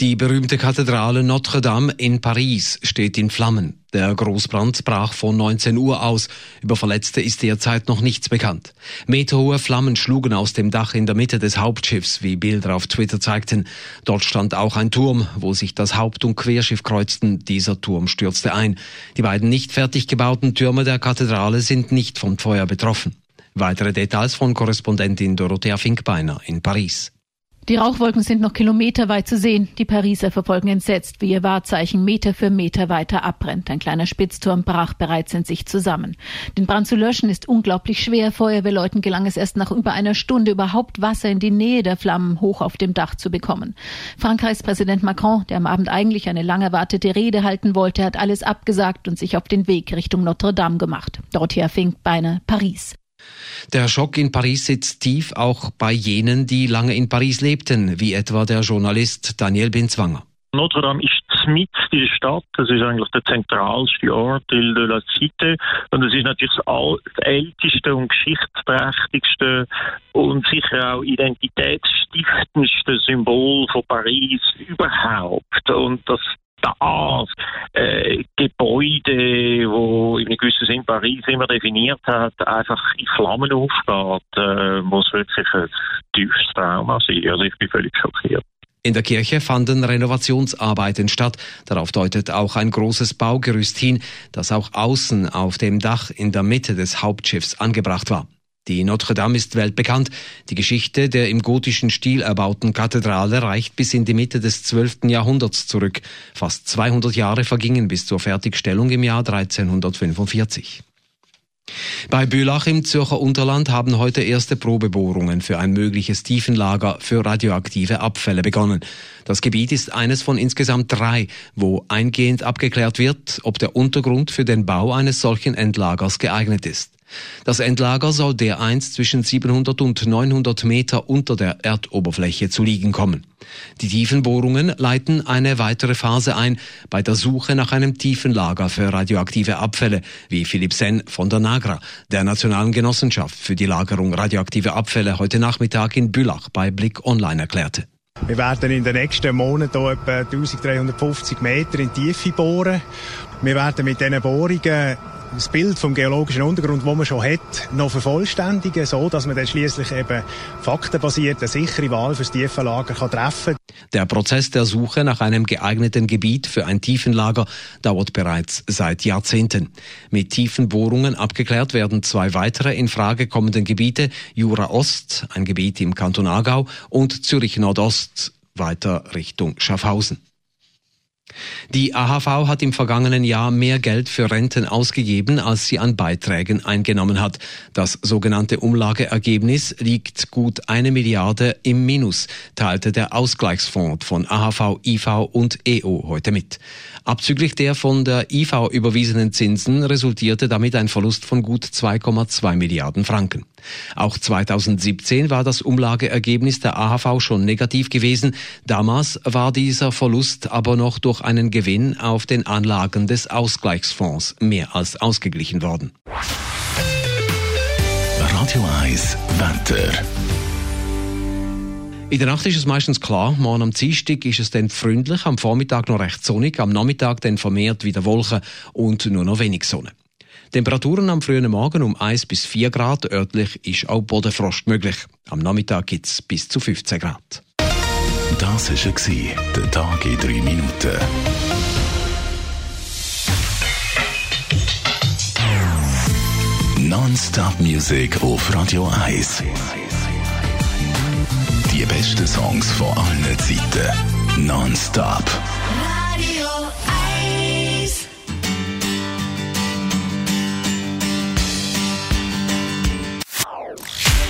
Die berühmte Kathedrale Notre Dame in Paris steht in Flammen. Der Großbrand brach vor 19 Uhr aus. Über Verletzte ist derzeit noch nichts bekannt. Meterhohe Flammen schlugen aus dem Dach in der Mitte des Hauptschiffs, wie Bilder auf Twitter zeigten. Dort stand auch ein Turm, wo sich das Haupt- und Querschiff kreuzten. Dieser Turm stürzte ein. Die beiden nicht fertig gebauten Türme der Kathedrale sind nicht vom Feuer betroffen. Weitere Details von Korrespondentin Dorothea Finkbeiner in Paris. Die Rauchwolken sind noch kilometerweit zu sehen. Die Pariser verfolgen entsetzt, wie ihr Wahrzeichen Meter für Meter weiter abbrennt. Ein kleiner Spitzturm brach bereits in sich zusammen. Den Brand zu löschen ist unglaublich schwer. Feuerwehrleuten gelang es erst nach über einer Stunde überhaupt Wasser in die Nähe der Flammen hoch auf dem Dach zu bekommen. Frankreichs Präsident Macron, der am Abend eigentlich eine lang erwartete Rede halten wollte, hat alles abgesagt und sich auf den Weg Richtung Notre Dame gemacht. Dorthin fing beinahe Paris. Der Schock in Paris sitzt tief auch bei jenen, die lange in Paris lebten, wie etwa der Journalist Daniel Binzwanger. Notre Dame ist mit in der Stadt. Das ist eigentlich der zentralste Ort de la Cité. Und es ist natürlich das älteste und geschichtsträchtigste und sicher auch identitätsstiftendste Symbol von Paris überhaupt. Und das das äh, Gebäude, wo in einem gewissen Sinn Paris immer definiert hat, einfach in Flammen aufgeht, äh, muss wirklich ein tiefes Trauma sein. Also ich bin völlig schockiert. In der Kirche fanden Renovationsarbeiten statt. Darauf deutet auch ein großes Baugerüst hin, das auch außen auf dem Dach in der Mitte des Hauptschiffs angebracht war. Die Notre Dame ist weltbekannt. Die Geschichte der im gotischen Stil erbauten Kathedrale reicht bis in die Mitte des 12. Jahrhunderts zurück. Fast 200 Jahre vergingen bis zur Fertigstellung im Jahr 1345. Bei Bülach im Zürcher Unterland haben heute erste Probebohrungen für ein mögliches Tiefenlager für radioaktive Abfälle begonnen. Das Gebiet ist eines von insgesamt drei, wo eingehend abgeklärt wird, ob der Untergrund für den Bau eines solchen Endlagers geeignet ist. Das Endlager soll dereinst zwischen 700 und 900 Meter unter der Erdoberfläche zu liegen kommen. Die Tiefenbohrungen leiten eine weitere Phase ein bei der Suche nach einem Tiefenlager für radioaktive Abfälle, wie Philipp Sen von der NAGRA, der Nationalen Genossenschaft für die Lagerung radioaktiver Abfälle, heute Nachmittag in Bülach bei Blick Online erklärte. Wir werden in den nächsten Monaten etwa 1350 Meter in Tiefe bohren. Wir werden mit diesen Bohrungen das Bild vom geologischen Untergrund, wo man schon hat, noch vervollständigen, so dass man dann schließlich eben faktenbasiert eine sichere Wahl fürs Tiefenlager kann treffen. Der Prozess der Suche nach einem geeigneten Gebiet für ein Tiefenlager dauert bereits seit Jahrzehnten. Mit tiefen Bohrungen abgeklärt werden zwei weitere in Frage kommenden Gebiete, Jura Ost, ein Gebiet im Kanton Aargau, und Zürich Nordost, weiter Richtung Schaffhausen. Die AHV hat im vergangenen Jahr mehr Geld für Renten ausgegeben, als sie an Beiträgen eingenommen hat. Das sogenannte Umlageergebnis liegt gut eine Milliarde im Minus, teilte der Ausgleichsfonds von AHV, IV und EO heute mit. Abzüglich der von der IV überwiesenen Zinsen resultierte damit ein Verlust von gut 2,2 Milliarden Franken. Auch 2017 war das Umlageergebnis der AHV schon negativ gewesen. Damals war dieser Verlust aber noch durch einen Gewinn auf den Anlagen des Ausgleichsfonds mehr als ausgeglichen worden. Radio 1 Wetter. In der Nacht ist es meistens klar. Morgen am Dienstag ist es dann freundlich, am Vormittag noch recht sonnig, am Nachmittag dann vermehrt wieder Wolken und nur noch wenig Sonne. Temperaturen am frühen Morgen um 1 bis 4 Grad, örtlich ist auch Bodenfrost möglich. Am Nachmittag gibt es bis zu 15 Grad. Das war der Tag in 3 Minuten. Non-Stop Music auf Radio 1. Die besten Songs von allen Zeiten. Non-Stop.